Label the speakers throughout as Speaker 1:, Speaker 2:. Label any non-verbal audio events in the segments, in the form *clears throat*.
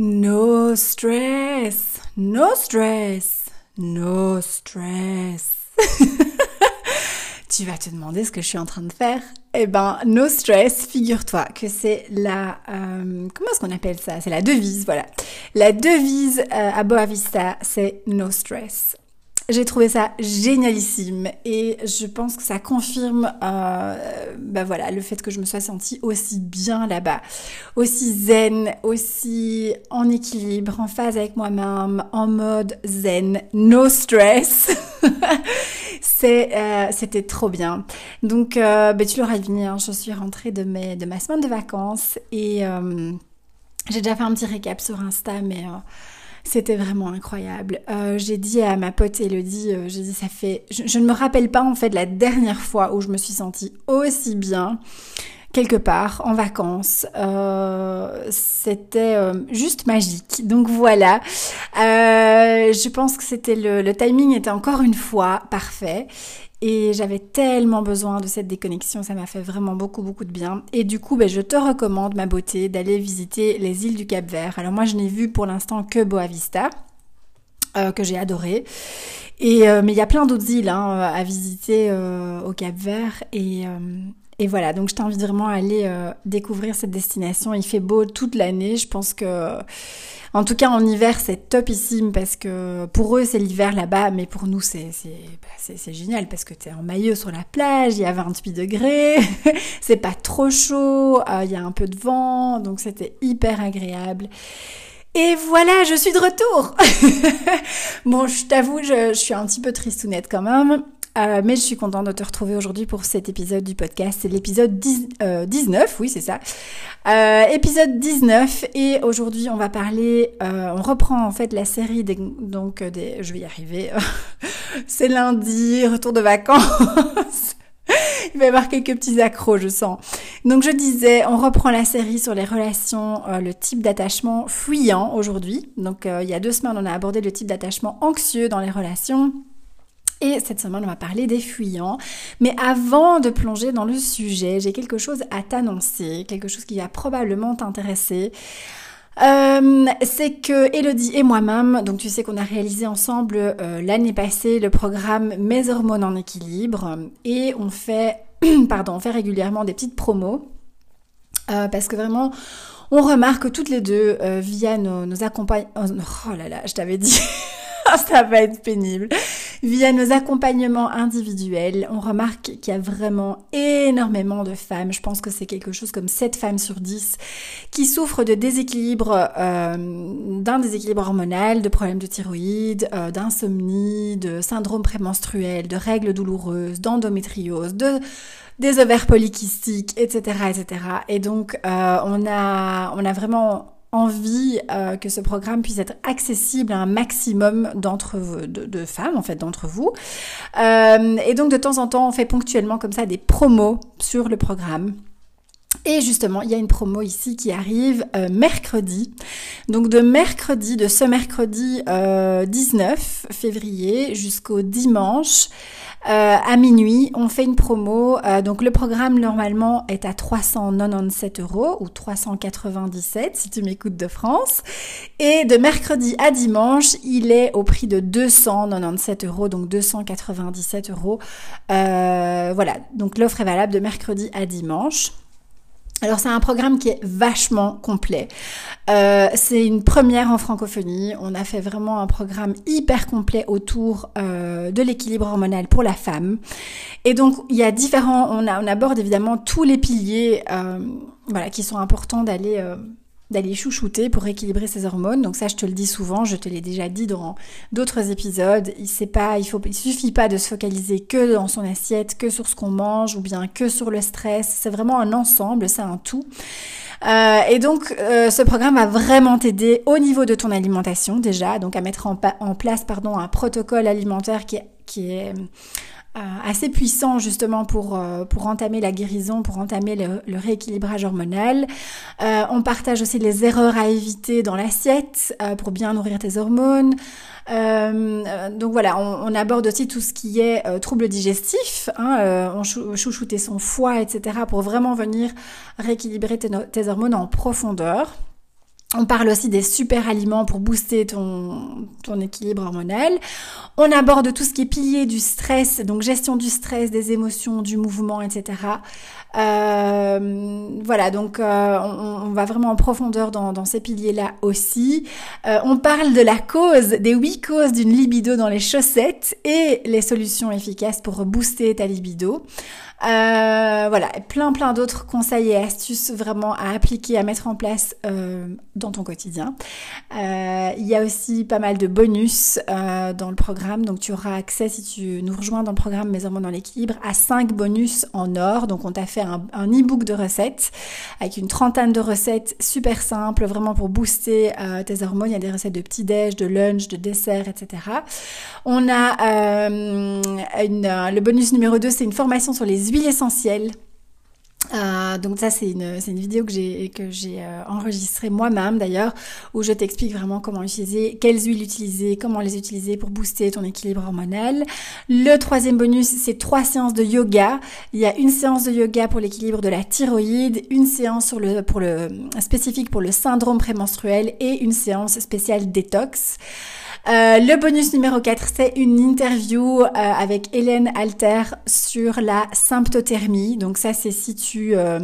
Speaker 1: No stress, no stress, no stress. *laughs* tu vas te demander ce que je suis en train de faire. Eh ben, no stress, figure-toi que c'est la... Euh, comment est-ce qu'on appelle ça? C'est la devise, voilà. La devise euh, à Boavista, c'est no stress. J'ai trouvé ça génialissime et je pense que ça confirme euh, bah voilà, le fait que je me sois sentie aussi bien là-bas, aussi zen, aussi en équilibre, en phase avec moi-même, en mode zen, no stress. *laughs* C'est, euh, c'était trop bien. Donc, euh, bah, tu l'auras deviné, hein, je suis rentrée de, mes, de ma semaine de vacances et euh, j'ai déjà fait un petit récap sur Insta, mais euh, c'était vraiment incroyable. Euh, j'ai dit à ma pote Elodie, euh, j'ai dit ça fait... Je, ne me rappelle pas en fait la dernière fois où je me suis sentie aussi bien quelque part en vacances. Euh, c'était juste magique. Donc voilà. je pense que c'était le, le timing était encore une fois parfait. Et j'avais tellement besoin de cette déconnexion, ça m'a fait vraiment beaucoup beaucoup de bien. Et du coup, ben, je te recommande, ma beauté, d'aller visiter les îles du Cap Vert. Alors moi, je n'ai vu pour l'instant que Boavista, euh, que j'ai adoré. Et, euh, mais il y a plein d'autres îles hein, à visiter euh, au Cap Vert. Et, euh, et voilà, donc je t'invite vraiment à aller euh, découvrir cette destination. Il fait beau toute l'année. Je pense que en tout cas, en hiver, c'est topissime parce que pour eux, c'est l'hiver là-bas, mais pour nous, c'est bah, génial parce que tu es en maillot sur la plage, il y a 28 degrés, *laughs* c'est pas trop chaud, euh, il y a un peu de vent, donc c'était hyper agréable. Et voilà, je suis de retour. *laughs* bon, je t'avoue, je, je, suis un petit peu tristounette quand même. Euh, mais je suis contente de te retrouver aujourd'hui pour cet épisode du podcast. C'est l'épisode 19, euh, oui c'est ça. Euh, épisode 19 et aujourd'hui on va parler, euh, on reprend en fait la série des, donc des, je vais y arriver, *laughs* c'est lundi, retour de vacances. *laughs* Il va y avoir quelques petits accros, je sens. Donc je disais, on reprend la série sur les relations, euh, le type d'attachement fuyant aujourd'hui. Donc euh, il y a deux semaines, on a abordé le type d'attachement anxieux dans les relations. Et cette semaine, on va parler des fuyants. Mais avant de plonger dans le sujet, j'ai quelque chose à t'annoncer, quelque chose qui va probablement t'intéresser. Euh, c'est que Elodie et moi-même, donc tu sais qu'on a réalisé ensemble euh, l'année passée le programme Mes hormones en équilibre et on fait, *clears throat* pardon, on fait régulièrement des petites promos euh, parce que vraiment on remarque toutes les deux euh, via nos, nos accompagnements. Oh là là, je t'avais dit. *laughs* *laughs* ça va être pénible. Via nos accompagnements individuels, on remarque qu'il y a vraiment énormément de femmes, je pense que c'est quelque chose comme 7 femmes sur 10, qui souffrent de déséquilibre, euh, d'un déséquilibre hormonal, de problèmes de thyroïde, euh, d'insomnie, de syndrome prémenstruel, de règles douloureuses, d'endométriose, de des ovaires polykystiques, etc., etc. Et donc, euh, on a, on a vraiment envie euh, que ce programme puisse être accessible à un maximum d'entre vous, de, de, femmes en fait d'entre vous. Euh, et donc de temps en temps, on fait ponctuellement comme ça des promos sur le programme. Et justement, il y a une promo ici qui arrive euh, mercredi. Donc de mercredi, de ce mercredi 19 février jusqu'au dimanche, euh, à minuit, on fait une promo. Euh, donc le programme normalement est à 397 euros ou 397 si tu m'écoutes de France. Et de mercredi à dimanche, il est au prix de 297 euros, donc 297 euros. Euh, voilà, donc l'offre est valable de mercredi à dimanche. Alors c'est un programme qui est vachement complet. Euh, c'est une première en francophonie. On a fait vraiment un programme hyper complet autour euh, de l'équilibre hormonal pour la femme. Et donc il y a différents. On, a, on aborde évidemment tous les piliers, euh, voilà, qui sont importants d'aller d'aller chouchouter pour équilibrer ses hormones. Donc ça, je te le dis souvent, je te l'ai déjà dit dans d'autres épisodes. Il il suffit pas de se focaliser que dans son assiette, que sur ce qu'on mange ou bien que sur le stress. C'est vraiment un ensemble, c'est un tout. Euh, et donc, euh, ce programme va vraiment t'aider au niveau de ton alimentation déjà, donc à mettre en, place un protocole alimentaire qui est, assez puissant justement pour, euh, pour entamer la guérison, pour entamer le, rééquilibrage hormonal. Euh, on partage aussi les erreurs à éviter dans l'assiette pour bien nourrir tes hormones. donc voilà, on, aborde aussi tout ce qui est troubles digestifs, hein, on chouchouter son foie, etc. pour vraiment venir rééquilibrer tes hormones en profondeur. On parle aussi des super aliments pour booster ton, ton équilibre hormonal. On aborde tout ce qui est pilier du stress, donc gestion du stress, des émotions, du mouvement, etc. Euh, voilà, donc euh, on, va vraiment en profondeur dans, ces piliers-là aussi. Euh, on parle de la cause, des huit causes d'une libido dans les chaussettes et les solutions efficaces pour booster ta libido. Voilà, plein plein d'autres conseils et astuces vraiment à appliquer, à mettre en place dans ton quotidien. Il y a aussi pas mal de bonus dans le programme, donc tu auras accès si tu nous rejoins dans le programme Mes hormones dans l'équilibre à 5 bonus en or. Donc on t'a fait un, e-book de recettes avec une trentaine de recettes super simples, vraiment pour booster euh, tes hormones. Il y a des recettes de petit-déj, de lunch, de dessert, etc. On a une, le bonus numéro 2, c'est une formation sur les huiles essentielles. Euh, donc ça c'est une, une vidéo que j'ai que j'ai euh, enregistrée moi-même d'ailleurs où je t'explique vraiment comment utiliser, quelles huiles utiliser, comment les utiliser pour booster ton équilibre hormonal. Le troisième bonus c'est trois séances de yoga. Il y a une séance de yoga pour l'équilibre de la thyroïde, une séance sur le pour le spécifique pour le syndrome prémenstruel et une séance spéciale détox. Euh, le bonus numéro 4, c'est une interview euh, avec Hélène Alter sur la symptothermie. Donc ça, c'est si tu euh,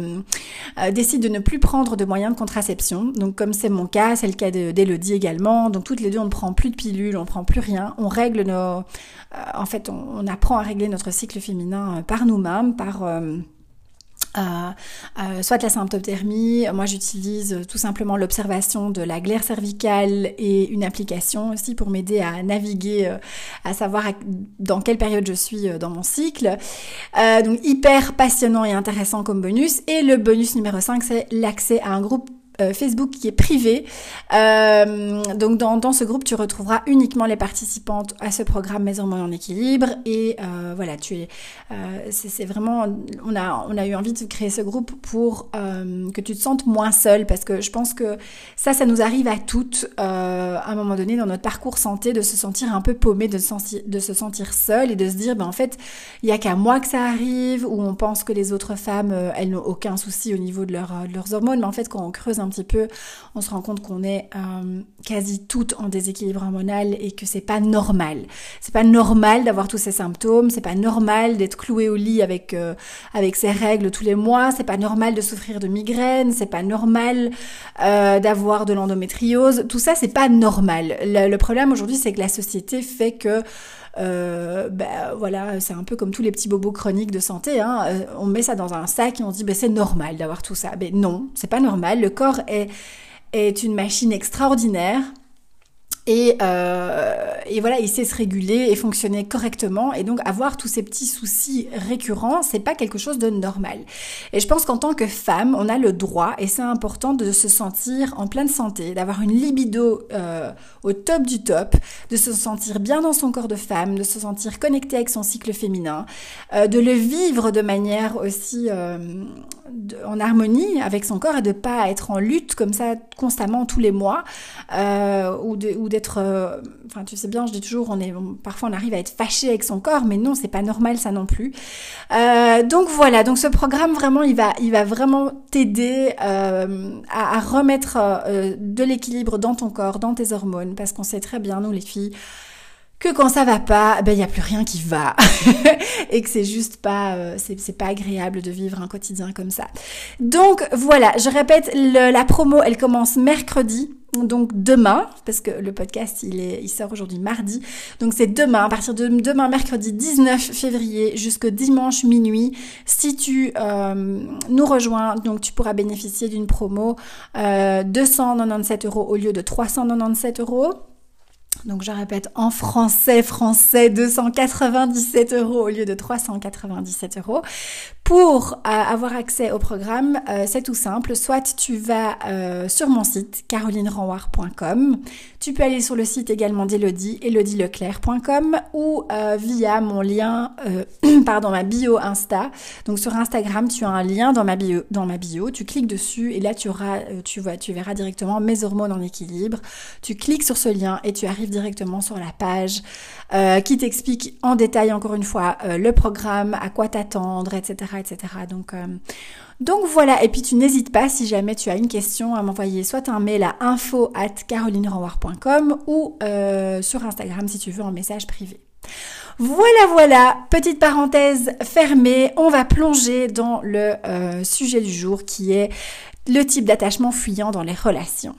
Speaker 1: décides de ne plus prendre de moyens de contraception. Donc comme c'est mon cas, c'est le cas d'Elodie également. Donc toutes les deux, on ne prend plus de pilules, on ne prend plus rien. On règle nos... en fait, on, on, apprend à régler notre cycle féminin par nous-mêmes, par euh, soit la symptothermie, moi j'utilise tout simplement l'observation de la glaire cervicale et une application aussi pour m'aider à naviguer, euh, à savoir dans quelle période je suis euh, dans mon cycle. donc hyper passionnant et intéressant comme bonus. Et le bonus numéro 5, c'est l'accès à un groupe euh, Facebook qui est privé. Euh, donc dans, dans, ce groupe, tu retrouveras uniquement les participantes à ce programme Maison en équilibre. Et euh, voilà, tu es, c'est vraiment, on a, on a eu envie de créer ce groupe pour que tu te sentes moins seule, parce que je pense que ça, ça nous arrive à toutes à un moment donné dans notre parcours santé de se sentir un peu paumé, de se sentir, de se sentir seule et de se dire, ben en fait, il y a qu'à moi que ça arrive, ou on pense que les autres femmes, elles n'ont aucun souci au niveau de, de leurs hormones, mais en fait, quand on creuse un petit peu, on se rend compte qu'on est euh, quasi toutes en déséquilibre hormonal et que c'est pas normal. C'est pas normal d'avoir tous ces symptômes, c'est pas normal d'être cloué au lit avec euh, avec ses règles tous les mois, c'est pas normal de souffrir de migraines, c'est pas normal euh, d'avoir de l'endométriose. Tout ça, c'est pas normal. Le, problème aujourd'hui, c'est que la société fait que euh, ben voilà, c'est un peu comme tous les petits bobos chroniques de santé. Hein. Euh, on met ça dans un sac et on se dit ben, c'est normal d'avoir tout ça. Ben non, c'est pas normal. Le corps est, est une machine extraordinaire et, euh, et, voilà, il sait se réguler et fonctionner correctement. Et donc avoir tous ces petits soucis récurrents, c'est pas quelque chose de normal. Et je pense qu'en tant que femme, on a le droit, et c'est important de se sentir en pleine santé, d'avoir une libido euh, au top du top, de se sentir bien dans son corps de femme, de se sentir connecté avec son cycle féminin, euh, de le vivre de manière aussi euh, en harmonie avec son corps et de pas être en lutte comme ça constamment tous les mois euh, ou de ou d'être euh, enfin tu sais bien je dis toujours on est parfois on arrive à être fâché avec son corps mais non c'est pas normal ça non plus. Euh, donc voilà donc ce programme vraiment il va il va vraiment t'aider euh, à, remettre de l'équilibre dans ton corps dans tes hormones parce qu'on sait très bien nous les filles que quand ça va pas, ben il y a plus rien qui va *laughs* et que c'est juste pas euh, c'est pas agréable de vivre un quotidien comme ça. Donc voilà, je répète la promo, elle commence mercredi. Donc demain, parce que le podcast il est il sort aujourd'hui mardi. Donc c'est demain à partir de demain mercredi 19 février jusqu'au dimanche minuit. Si tu euh, nous rejoins, donc tu pourras bénéficier d'une promo euh, 297 euros au lieu de 397 euros. Donc je répète, en français, français, 297 euros au lieu de 397 euros. Pour euh, avoir accès au programme, euh, c'est tout simple. Soit tu vas euh, sur mon site carolinerenwar.com, tu peux aller sur le site également d'Elodie, elodieleclerc.com ou via mon lien, *clears throat* pardon, ma bio Insta. Donc sur Instagram, tu as un lien dans ma bio, dans ma bio. Tu cliques dessus et là tu auras, tu vois, tu verras directement mes hormones en équilibre. Tu cliques sur ce lien et tu arrives directement sur la page qui t'explique en détail encore une fois le programme, à quoi t'attendre, etc etc. Donc, euh, donc voilà, et puis tu n'hésites pas si jamais tu as une question à m'envoyer soit un mail à info at ou euh, sur Instagram si tu veux en message privé. Voilà, voilà, petite parenthèse fermée, on va plonger dans le euh, sujet du jour qui est le type d'attachement fuyant dans les relations.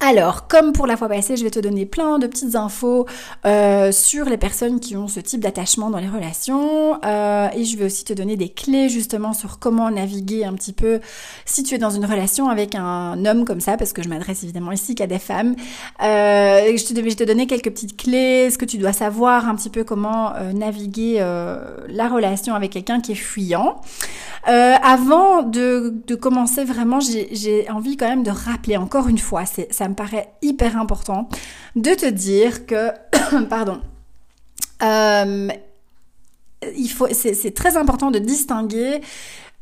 Speaker 1: Alors, comme pour la fois passée, je vais te donner plein de petites infos euh, sur les personnes qui ont ce type d'attachement dans les relations euh, et je vais aussi te donner des clés justement sur comment naviguer un petit peu si tu es dans une relation avec un homme comme ça, parce que je m'adresse évidemment ici qu'à des femmes. Euh, je, te, je vais te donner quelques petites clés, ce que tu dois savoir un petit peu comment naviguer la relation avec quelqu'un qui est fuyant. Euh, avant de, commencer vraiment, j'ai envie quand même de rappeler encore une fois, ça me paraît hyper important, de te dire que, *coughs* pardon, euh, c'est très important de distinguer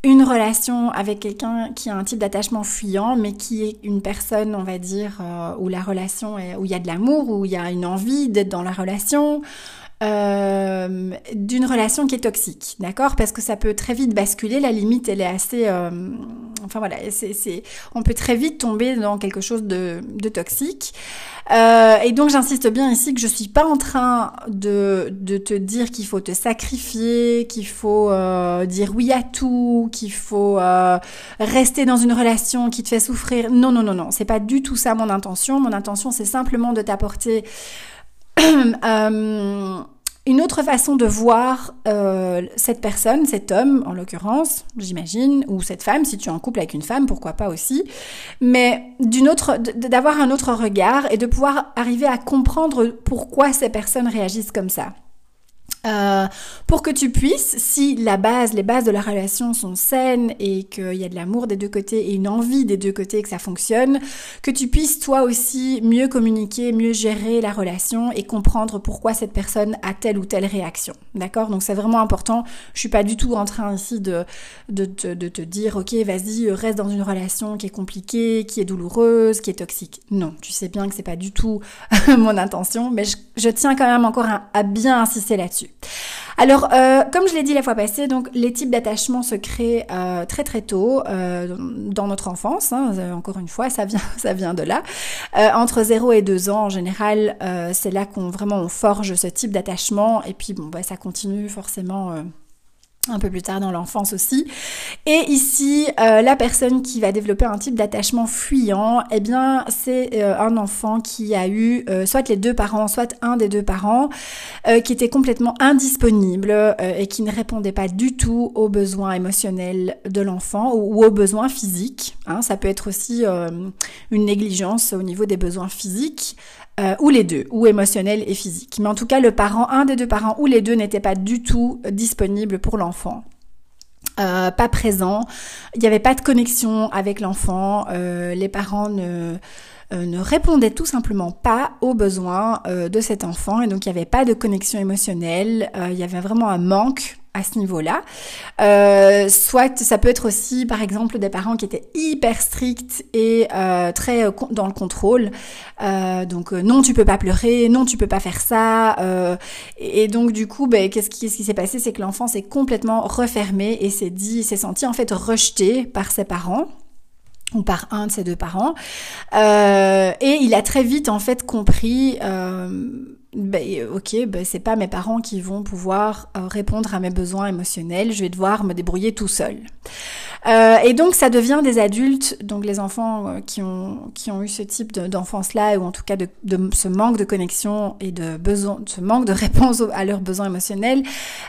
Speaker 1: une relation avec quelqu'un qui a un type d'attachement fuyant, mais qui est une personne, on va dire, euh, où la relation où il y a de l'amour, où il y a une envie d'être dans la relation, euh, d'une relation qui est toxique, d'accord? Parce que ça peut très vite basculer, la limite elle est assez... Euh, enfin voilà, c'est, on peut très vite tomber dans quelque chose de, de toxique. Euh, et donc j'insiste bien ici que je suis pas en train de, de te dire qu'il faut te sacrifier, qu'il faut euh, dire oui à tout, qu'il faut euh, rester dans une relation qui te fait souffrir. Non, non, non, non, c'est pas du tout ça mon intention. Mon intention c'est simplement de t'apporter euh, une autre façon de voir euh, cette personne, cet homme en l'occurrence, j'imagine, ou cette femme, si tu es en couple avec une femme, pourquoi pas aussi, mais d'une autre, d'avoir un autre regard et de pouvoir arriver à comprendre pourquoi ces personnes réagissent comme ça. Euh, pour que tu puisses, si la base, les bases de la relation sont saines et qu'il y a de l'amour des deux côtés et une envie des deux côtés que ça fonctionne, que tu puisses toi aussi mieux communiquer, mieux gérer la relation et comprendre pourquoi cette personne a telle ou telle réaction. D'accord? Donc c'est vraiment important. Je suis pas du tout en train ici de, de, de te dire, ok, vas-y, reste dans une relation qui est compliquée, qui est douloureuse, qui est toxique. Non, tu sais bien que c'est pas du tout *laughs* mon intention, mais je, tiens quand même encore à bien insister là-dessus. Alors, euh, comme je l'ai dit la fois passée, donc les types d'attachement se créent euh, très très tôt euh, dans notre enfance. Hein, encore une fois, ça vient *laughs* de là. entre 0 et 2 ans, en général, c'est là qu'on vraiment forge ce type d'attachement. Et puis bon, bah, ça continue forcément un peu plus tard dans l'enfance aussi. Et ici, euh, la personne qui va développer un type d'attachement fuyant, eh bien, c'est euh, un enfant qui a eu euh, soit les deux parents, soit un des deux parents, qui était complètement indisponible et qui ne répondait pas du tout aux besoins émotionnels de l'enfant ou, aux besoins physiques. Hein. Ça peut être aussi une négligence au niveau des besoins physiques. Euh, ou les deux, ou émotionnel et physique. Mais en tout cas, le parent, un des deux parents ou les deux n'étaient pas du tout disponibles pour l'enfant. Euh, pas présent, il n'y avait pas de connexion avec l'enfant, euh, les parents ne, ne répondaient tout simplement pas aux besoins de cet enfant et donc il n'y avait pas de connexion émotionnelle, il y avait vraiment un manque à ce niveau-là. Euh, soit ça peut être aussi, par exemple, des parents qui étaient hyper stricts et euh, très euh, dans le contrôle. donc non, tu peux pas pleurer, non, tu peux pas faire ça. et donc du coup, ben, qu'est-ce qui, qui s'est passé, c'est que l'enfant s'est complètement refermé et s'est dit, s'est senti en fait rejeté par ses parents ou par un de ses deux parents. et il a très vite en fait compris ben, ok, ben, c'est pas mes parents qui vont pouvoir euh, répondre à mes besoins émotionnels, je vais devoir me débrouiller tout seul. Euh, et donc ça devient des adultes, donc les enfants euh, qui ont qui ont eu ce type d'enfance-là ou en tout cas de, de, ce manque de connexion et de besoin, ce manque de réponse à leurs besoins émotionnels,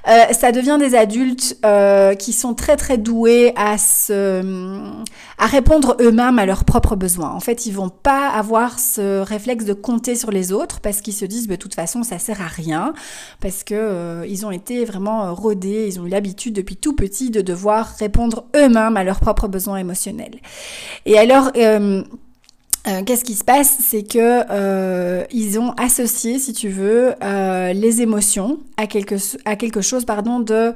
Speaker 1: euh, ça devient des adultes euh, qui sont très très doués à se à répondre eux-mêmes à leurs propres besoins. En fait, ils vont pas avoir ce réflexe de compter sur les autres parce qu'ils se disent, bah, de toute façon, ça sert à rien parce que euh, ils ont été vraiment rodés, ils ont eu l'habitude depuis tout petit de devoir répondre eux-mêmes à leurs propres besoins émotionnels. Et alors, euh, euh, qu'est-ce qui se passe? C'est que euh, ils ont associé, si tu veux, les émotions à quelque, à quelque chose, pardon, de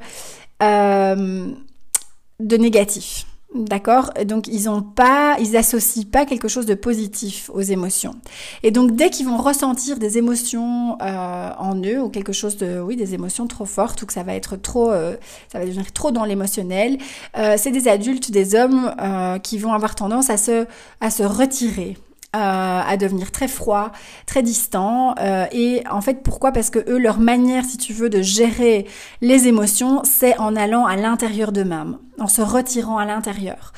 Speaker 1: de négatif. D'accord Donc ils ont pas, ils associent pas quelque chose de positif aux émotions. Et donc dès qu'ils vont ressentir des émotions euh, en eux ou quelque chose de, oui, des émotions trop fortes ou que ça va être trop, euh, ça va devenir trop dans l'émotionnel, euh, c'est des adultes, des hommes euh, qui vont avoir tendance à se, à se retirer euh, à devenir très froid, très distant. Euh, et en fait, pourquoi? Parce que eux, leur manière, si tu veux, de gérer les émotions, c'est en allant à l'intérieur d'eux-mêmes, en se retirant à l'intérieur.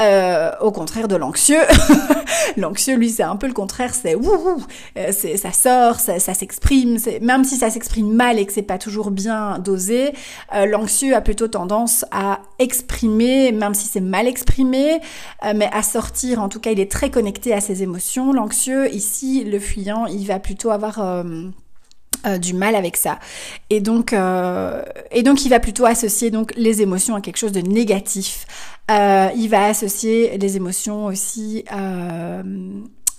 Speaker 1: Euh, au contraire de l'anxieux. *laughs* l'anxieux, lui, c'est un peu le contraire, c'est wouhou, euh, c'est ça sort, ça, ça s'exprime, même si ça s'exprime mal et que c'est pas toujours bien dosé, euh, l'anxieux a plutôt tendance à exprimer, même si c'est mal exprimé, euh, mais à sortir. En tout cas, il est très connecté à ses émotions. L'anxieux, ici, le fuyant, il va plutôt avoir euh, du mal avec ça. Et donc, euh, et donc, il va plutôt associer donc les émotions à quelque chose de négatif. Euh, il va associer les émotions aussi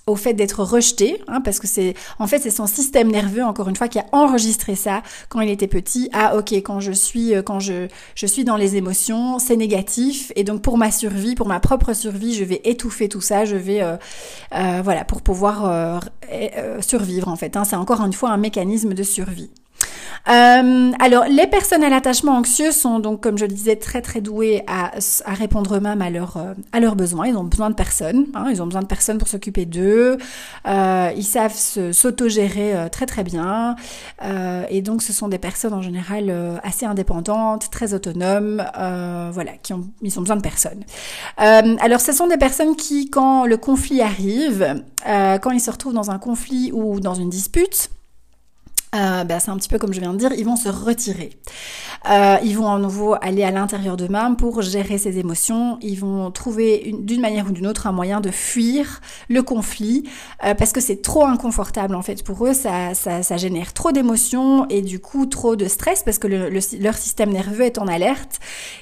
Speaker 1: au fait d'être rejeté, hein, parce que c'est en fait c'est son système nerveux encore une fois qui a enregistré ça quand il était petit. Ah ok quand je suis euh, quand je je suis dans les émotions c'est négatif et donc pour ma survie pour ma propre survie je vais étouffer tout ça, je vais euh, euh, voilà pour pouvoir survivre en fait. Hein. c'est encore une fois un mécanisme de survie. Euh, alors, les personnes à l'attachement anxieux sont donc, comme je le disais, très très douées à, répondre eux-mêmes euh, à leurs besoins. Ils ont besoin de personne. Hein, ils ont besoin de personne pour s'occuper d'eux. Euh, ils savent s'autogérer très très bien. Et donc, ce sont des personnes en général assez indépendantes, très autonomes. voilà, qui ont, ils ont besoin de personne. alors, ce sont des personnes qui, quand le conflit arrive, quand ils se retrouvent dans un conflit ou dans une dispute, euh, ben, c'est un petit peu comme je viens de dire, ils vont se retirer. Euh, ils vont à nouveau aller à l'intérieur d'eux-mêmes pour gérer ces émotions. Ils vont trouver d'une manière ou d'une autre un moyen de fuir le conflit euh, parce que c'est trop inconfortable en fait pour eux. Ça, ça, ça génère trop d'émotions et du coup trop de stress parce que le, leur système nerveux est en alerte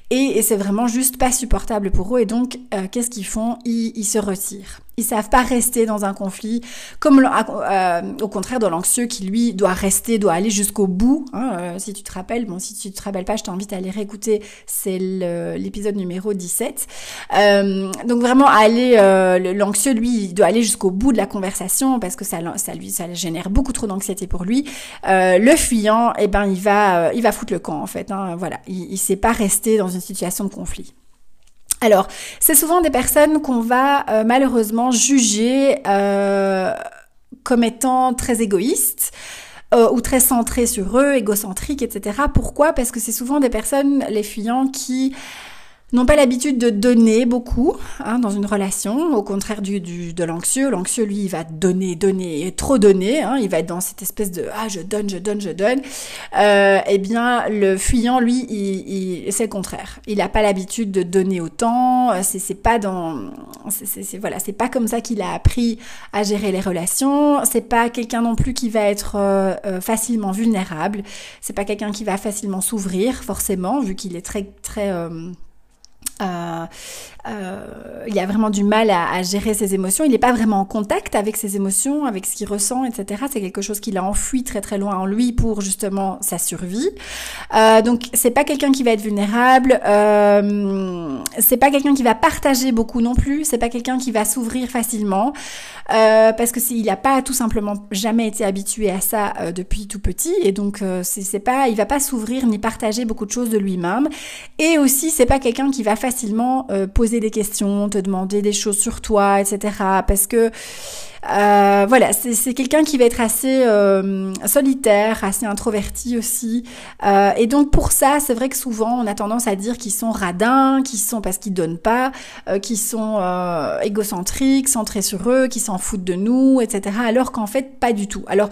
Speaker 1: et, et c'est vraiment juste pas supportable pour eux. Et donc euh, qu'est-ce qu'ils font? Ils, ils se retirent. Ils savent pas rester dans un conflit, comme euh, au contraire de l'anxieux qui lui doit rester, doit aller jusqu'au bout. Hein, euh, si tu te rappelles, bon, si tu te rappelles pas, je t'invite à aller réécouter, c'est l'épisode numéro 17. Euh, donc vraiment aller, euh, l'anxieux lui, il doit aller jusqu'au bout de la conversation parce que ça, ça lui, ça génère beaucoup trop d'anxiété pour lui. le fuyant, eh ben, il va, il va foutre le camp en fait. Hein, voilà, il, il sait pas rester dans une situation de conflit. Alors, c'est souvent des personnes qu'on va euh, malheureusement juger euh, comme étant très égoïstes euh, ou très centrées sur eux, égocentriques, etc. Pourquoi? Parce que c'est souvent des personnes, les fuyants, qui n'ont pas l'habitude de donner beaucoup hein, dans une relation, au contraire du, du de l'anxieux. L'anxieux, lui, il va donner, donner, trop donner. Hein, il va être dans cette espèce de ah je donne, je donne, je donne. Euh, eh bien, le fuyant, lui, il, il c'est le contraire. Il n'a pas l'habitude de donner autant. C'est, c'est pas dans, c'est, c'est, voilà, c'est pas comme ça qu'il a appris à gérer les relations. C'est pas quelqu'un non plus qui va être euh, euh facilement vulnérable. C'est pas quelqu'un qui va facilement s'ouvrir forcément, vu qu'il est très très euh, euh, il a vraiment du mal à, gérer ses émotions. Il n'est pas vraiment en contact avec ses émotions, avec ce qu'il ressent, etc. C'est quelque chose qu'il a enfoui très très loin en lui pour justement sa survie. Euh, donc c'est pas quelqu'un qui va être vulnérable. Euh, c'est pas quelqu'un qui va partager beaucoup non plus. C'est pas quelqu'un qui va s'ouvrir facilement euh, parce que s'il n'a pas tout simplement jamais été habitué à ça euh, depuis tout petit et donc c'est pas, il va pas s'ouvrir ni partager beaucoup de choses de lui-même. Et aussi c'est pas quelqu'un qui va facilement euh, poser des questions, te demander des choses sur toi, etc. Parce que euh, voilà, c'est quelqu'un qui va être assez euh, solitaire, assez introverti aussi. Et donc pour ça, c'est vrai que souvent on a tendance à dire qu'ils sont radins, qu'ils sont parce qu'ils donnent pas, qu'ils sont égocentriques, centrés sur eux, qu'ils s'en foutent de nous, etc. Alors qu'en fait pas du tout. Alors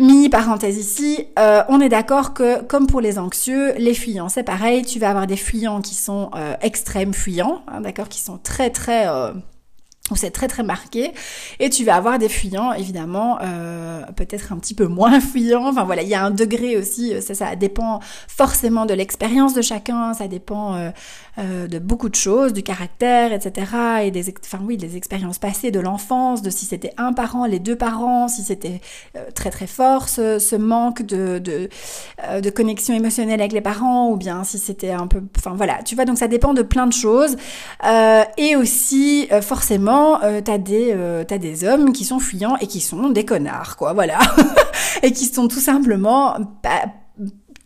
Speaker 1: mini parenthèse ici, euh, on est d'accord que comme pour les anxieux, les fuyants c'est pareil, tu vas avoir des fuyants qui sont euh, extrêmes fuyants, hein, d'accord, qui sont très très euh, c'est très très marqué. Et tu vas avoir des fuyants évidemment euh, peut-être un petit peu moins *laughs* fuyants. Enfin voilà il y a un degré aussi ça ça dépend forcément de l'expérience de chacun ça dépend euh, euh, de beaucoup de choses du caractère etc et des enfin des expériences passées de l'enfance de si c'était un parent les deux parents si c'était euh, très très fort ce, manque de de, euh, connexion émotionnelle avec les parents ou bien si c'était un peu enfin voilà. Tu vois donc ça dépend de plein de choses. Euh, et aussi forcément euh, t'as des euh, des hommes qui sont fuyants et qui sont des connards quoi voilà *laughs* et qui sont tout simplement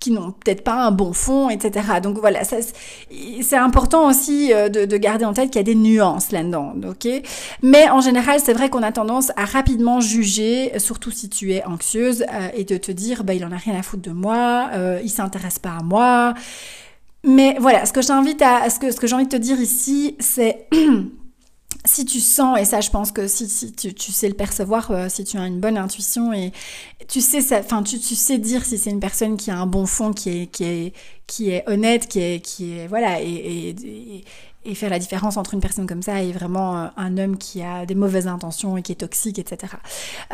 Speaker 1: qui n'ont peut-être pas un bon fond, etc. Donc voilà, c'est important aussi euh, de, de, garder en tête qu'il y a des nuances là-dedans, ok? Mais en général, c'est vrai qu'on a tendance à rapidement juger, surtout si tu es anxieuse, euh, et de te dire, bah il en a rien à foutre de moi, euh, il s'intéresse pas à moi. Mais voilà, ce que j'invite à, ce que j'ai envie de te dire ici, c'est *clears throat* si tu sens, et ça je pense que si, tu, sais le percevoir, euh, si tu as une bonne intuition et tu sais ça, enfin tu, tu sais dire si c'est une personne qui a un bon fond, qui est, qui est, qui est honnête, qui est, qui est voilà, et, et, et faire la différence entre une personne comme ça et vraiment euh, un homme qui a des mauvaises intentions et qui est toxique, etc.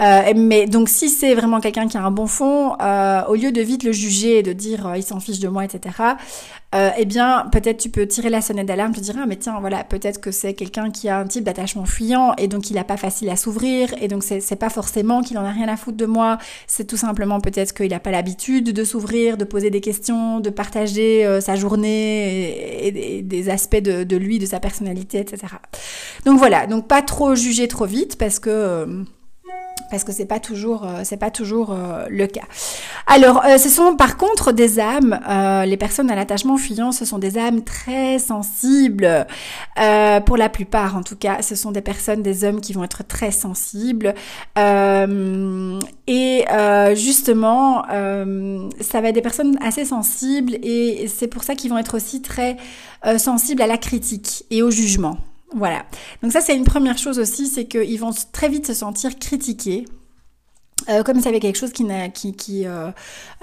Speaker 1: Euh, mais donc si c'est vraiment quelqu'un qui a un bon fond, euh, au lieu de vite le juger et de dire il s'en fiche de moi, etc. Eh bien peut-être tu peux tirer la sonnette d'alarme, te dire ah mais tiens voilà peut-être que c'est quelqu'un qui a un type d'attachement fuyant et donc il a pas facile à s'ouvrir et donc c'est pas forcément qu'il en a rien à foutre de moi, c'est tout simplement peut-être qu'il a pas l'habitude de s'ouvrir, de poser des questions, de partager sa journée et, des aspects de, de lui, de sa personnalité, etc. Donc voilà, donc pas trop juger trop vite parce que euh, parce que c'est pas toujours euh, c'est pas toujours euh, le cas. Alors euh, ce sont par contre des âmes euh, les personnes à l'attachement fuyant ce sont des âmes très sensibles euh, pour la plupart en tout cas ce sont des personnes des hommes qui vont être très sensibles et justement ça va être des personnes assez sensibles et c'est pour ça qu'ils vont être aussi très sensibles à la critique et au jugement. Voilà. Donc ça, c'est une première chose aussi, c'est qu'ils vont très vite se sentir critiqués. Euh, comme ça avait quelque chose qui qui, qui euh,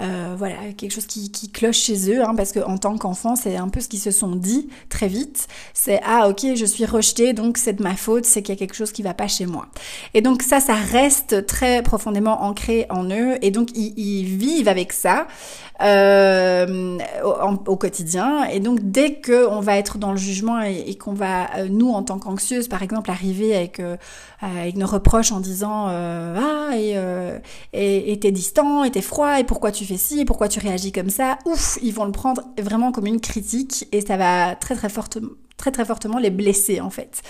Speaker 1: euh, voilà quelque chose qui, qui cloche chez eux hein, parce que en tant qu'enfant c'est un peu ce qu'ils se sont dit très vite c'est ah ok je suis rejeté donc c'est de ma faute c'est qu'il y a quelque chose qui va pas chez moi et donc ça ça reste très profondément ancré en eux et donc ils, ils vivent avec ça euh, au, au, quotidien. Et donc, dès que on va être dans le jugement et, et qu'on va, euh, nous, en tant qu'anxieuse, par exemple, arriver avec, euh, avec nos reproches en disant euh, Ah, et euh, et t'es distant, et t'es froid, et pourquoi tu fais ci, et pourquoi tu réagis comme ça, ouf, ils vont le prendre vraiment comme une critique et ça va très très fortement très très fortement les blesser en fait.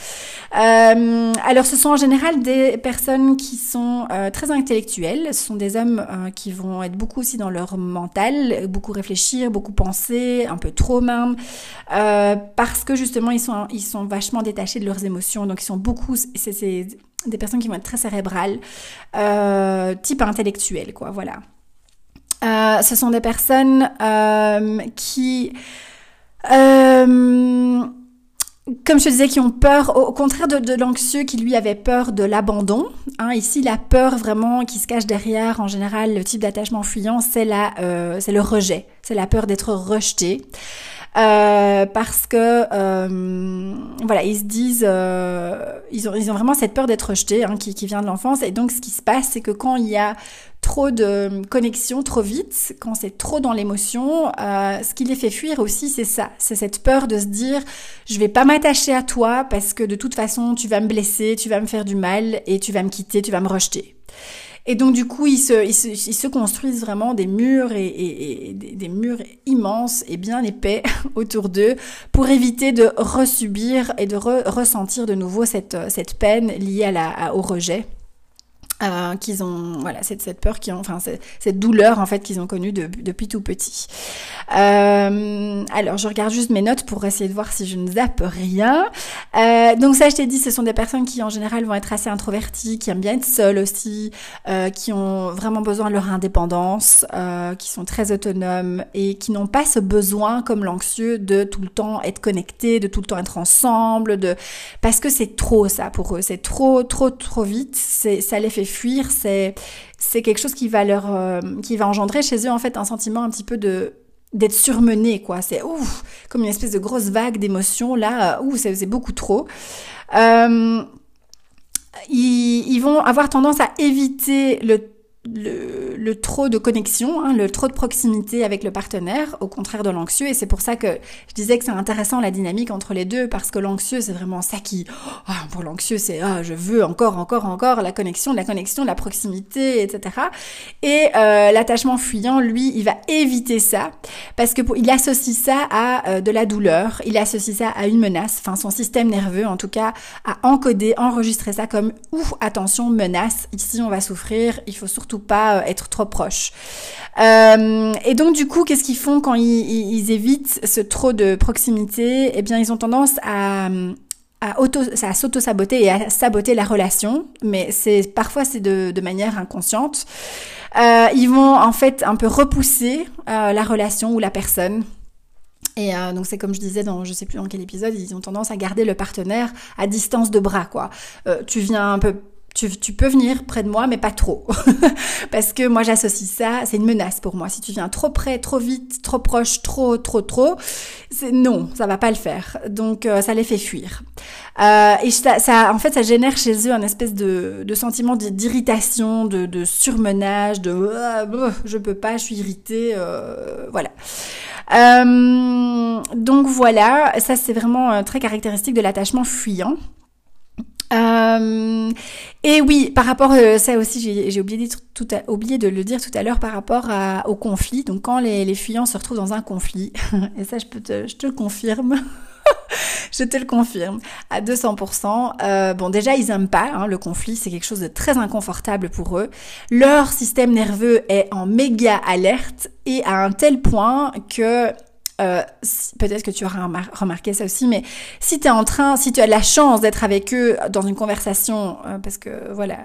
Speaker 1: Euh, alors ce sont en général des personnes qui sont euh, très intellectuelles, ce sont des hommes euh, qui vont être beaucoup aussi dans leur mental, beaucoup réfléchir, beaucoup penser, un peu trop même, euh, parce que justement ils sont ils sont vachement détachés de leurs émotions, donc ils sont beaucoup c'est des personnes qui vont être très cérébrales, euh, type intellectuel quoi, voilà. Euh, ce sont des personnes qui euh, comme je te disais, qui ont peur, au contraire de, de l'anxieux qui lui avait peur de l'abandon. Hein, ici, la peur vraiment qui se cache derrière, en général, le type d'attachement fuyant, c'est la, euh, c'est le rejet, c'est la peur d'être rejeté. Euh, parce que euh, voilà, ils se disent, euh, ils ont, ils ont vraiment cette peur d'être rejetés, hein, qui, qui vient de l'enfance. Et donc, ce qui se passe, c'est que quand il y a trop de connexion trop vite, quand c'est trop dans l'émotion, euh, ce qui les fait fuir aussi, c'est ça, c'est cette peur de se dire, je vais pas m'attacher à toi parce que de toute façon, tu vas me blesser, tu vas me faire du mal et tu vas me quitter, tu vas me rejeter. Et donc du coup, ils se, construisent vraiment des murs et, des, murs immenses et bien épais *laughs* autour d'eux pour éviter de resubir et de re ressentir de nouveau cette, cette peine liée au rejet. Euh, qu'ils ont voilà cette, cette peur qui enfin cette, cette douleur en fait qu'ils ont connue depuis tout petit. Euh, alors je regarde juste mes notes pour essayer de voir si je ne zappe rien. Euh, donc ça je t'ai dit ce sont des personnes qui en général vont être assez introverties qui aiment bien être seules aussi euh, qui ont vraiment besoin de leur indépendance qui sont très autonomes et qui n'ont pas ce besoin comme l'anxieux de tout le temps être connectés de tout le temps être ensemble de parce que c'est trop ça pour eux. C'est trop trop trop vite. C'est ça les fait fuir, c'est quelque chose qui va leur euh, qui va engendrer chez eux en fait un sentiment un petit peu de d'être surmené quoi. C'est ouf, comme une espèce de grosse vague d'émotions là. Ouh, c'est beaucoup trop. Euh, ils vont avoir tendance à éviter le le, le, trop de connexion, hein, le trop de proximité avec le partenaire, au contraire de l'anxieux. Et c'est pour ça que je disais que c'est intéressant la dynamique entre les deux, parce que l'anxieux, c'est vraiment ça qui... Oh, pour l'anxieux, c'est ah, je veux encore, encore, encore la connexion, la connexion, la proximité, etc. Et euh, l'attachement fuyant, lui, il va éviter ça, parce que il associe ça à euh, de la douleur, il associe ça à une menace. Enfin, son système nerveux, en tout cas, a encodé, enregistré ça comme « Ouh, attention, menace, ici on va souffrir, il faut surtout pas euh, être trop proche. Euh, et donc du coup, qu'est-ce qu'ils font quand ils, évitent ce trop de proximité? Eh bien, ils ont tendance à à, auto, à s'auto-saboter et à saboter la relation, mais c'est parfois c'est de, de, manière inconsciente. Euh, ils vont en fait un peu repousser la relation ou la personne. Et donc c'est comme je disais dans je sais plus dans quel épisode, ils ont tendance à garder le partenaire à distance de bras quoi. tu viens un peu tu, peux venir près de moi, mais pas trop. *laughs* Parce que moi, j'associe ça, c'est une menace pour moi. Si tu viens trop près, trop vite, trop proche, trop, trop, trop, non, ça va pas le faire. Donc, euh, ça les fait fuir. Euh, et ça, ça, en fait, ça génère chez eux un espèce de, de sentiment d'irritation, de, de, surmenage, de euh, je peux pas, je suis irritée, euh, voilà. donc voilà, ça c'est vraiment très caractéristique de l'attachement fuyant. Euh, et oui, par rapport, euh, ça aussi, j'ai oublié, oublié de le dire tout à l'heure par rapport à, au conflit. Donc, quand les, les, fuyants se retrouvent dans un conflit, *laughs* et ça, je peux te, je te le confirme. *laughs* je te le confirme à 200%. Euh, bon, déjà, ils aiment pas hein, le conflit, c'est quelque chose de très inconfortable pour eux. Leur système nerveux est en méga alerte et à un tel point que euh, peut-être que tu auras remarqué ça aussi, mais si tu es en train, si tu as la chance d'être avec eux dans une conversation, euh, parce que voilà,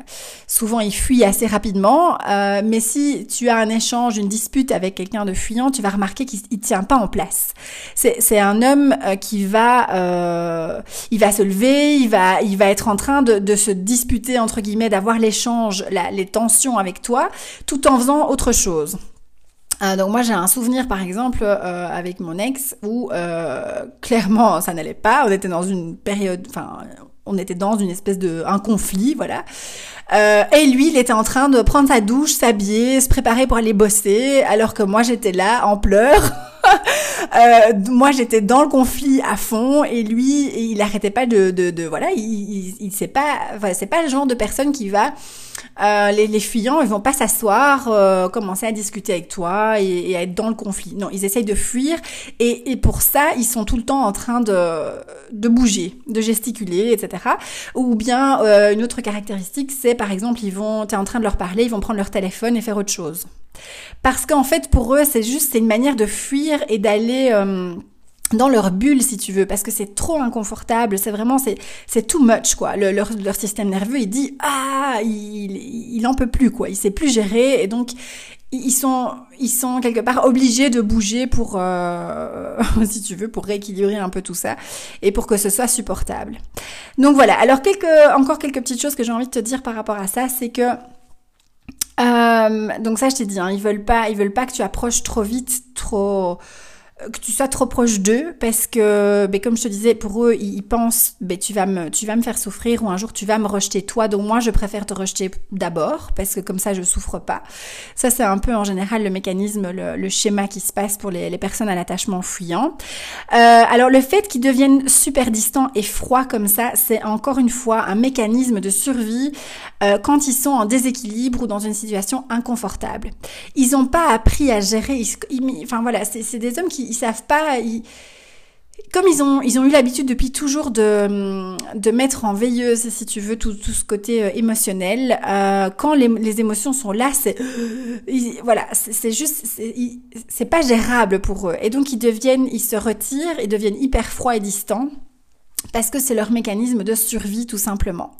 Speaker 1: souvent ils fuient assez rapidement, euh, mais si tu as un échange, une dispute avec quelqu'un de fuyant, tu vas remarquer qu'il tient pas en place. C'est un homme qui va, il va se lever, il va, il va être en train de, de se disputer entre guillemets, d'avoir l'échange, les tensions avec toi, tout en faisant autre chose. Euh, donc moi j'ai un souvenir par exemple euh, avec mon ex où euh, clairement ça n'allait pas. On était dans une période, enfin on était dans une espèce de un conflit, voilà. et lui, il était en train de prendre sa douche, s'habiller, se préparer pour aller bosser, alors que moi j'étais là en pleurs. *laughs* moi j'étais dans le conflit à fond et lui il arrêtait pas de, de, de voilà il, il, il c'est pas enfin, c'est pas le genre de personne qui va euh, les, les, fuyants, ils vont pas s'asseoir, euh, commencer à discuter avec toi et, à être dans le conflit. Non, ils essayent de fuir et, et, pour ça, ils sont tout le temps en train de, de bouger, de gesticuler, etc. Ou bien euh, une autre caractéristique, c'est par exemple, ils vont, t'es en train de leur parler, ils vont prendre leur téléphone et faire autre chose. Parce qu'en fait, pour eux, c'est juste, c'est une manière de fuir et d'aller euh, dans leur bulle si tu veux parce que c'est trop inconfortable c'est vraiment c'est c'est too much quoi. Le, leur, leur système nerveux il dit ah il il en peut plus quoi. Il sait plus gérer et donc ils sont ils sont quelque part obligés de bouger pour euh, *laughs* si tu veux pour rééquilibrer un peu tout ça et pour que ce soit supportable. Donc voilà. Alors quelques encore quelques petites choses que j'ai envie de te dire par rapport à ça c'est que euh, donc ça je t'ai dit hein, ils veulent pas ils veulent pas que tu approches trop vite trop que tu sois trop proche d'eux parce que ben, comme je te disais pour eux ils pensent ben, tu vas me tu vas me faire souffrir ou un jour tu vas me rejeter. Toi donc moi je préfère te rejeter d'abord parce que comme ça je souffre pas. Ça c'est un peu en général le mécanisme le, schéma qui se passe pour les, les personnes à l'attachement fuyant. Euh, alors le fait qu'ils deviennent super distants et froids comme ça c'est encore une fois un mécanisme de survie euh, quand ils sont en déséquilibre ou dans une situation inconfortable. Ils ont pas appris à gérer ils, enfin voilà c'est des hommes qui ils savent pas, ils, comme ils ont, ils ont eu l'habitude depuis toujours de, de mettre en veilleuse, si tu veux, tout, tout ce côté euh, émotionnel, euh, quand les, les, émotions sont là, c'est *gasps* voilà, c'est juste, c'est pas gérable pour eux. Et donc ils deviennent, ils se retirent, ils deviennent hyper froids et distants parce que c'est leur mécanisme de survie tout simplement.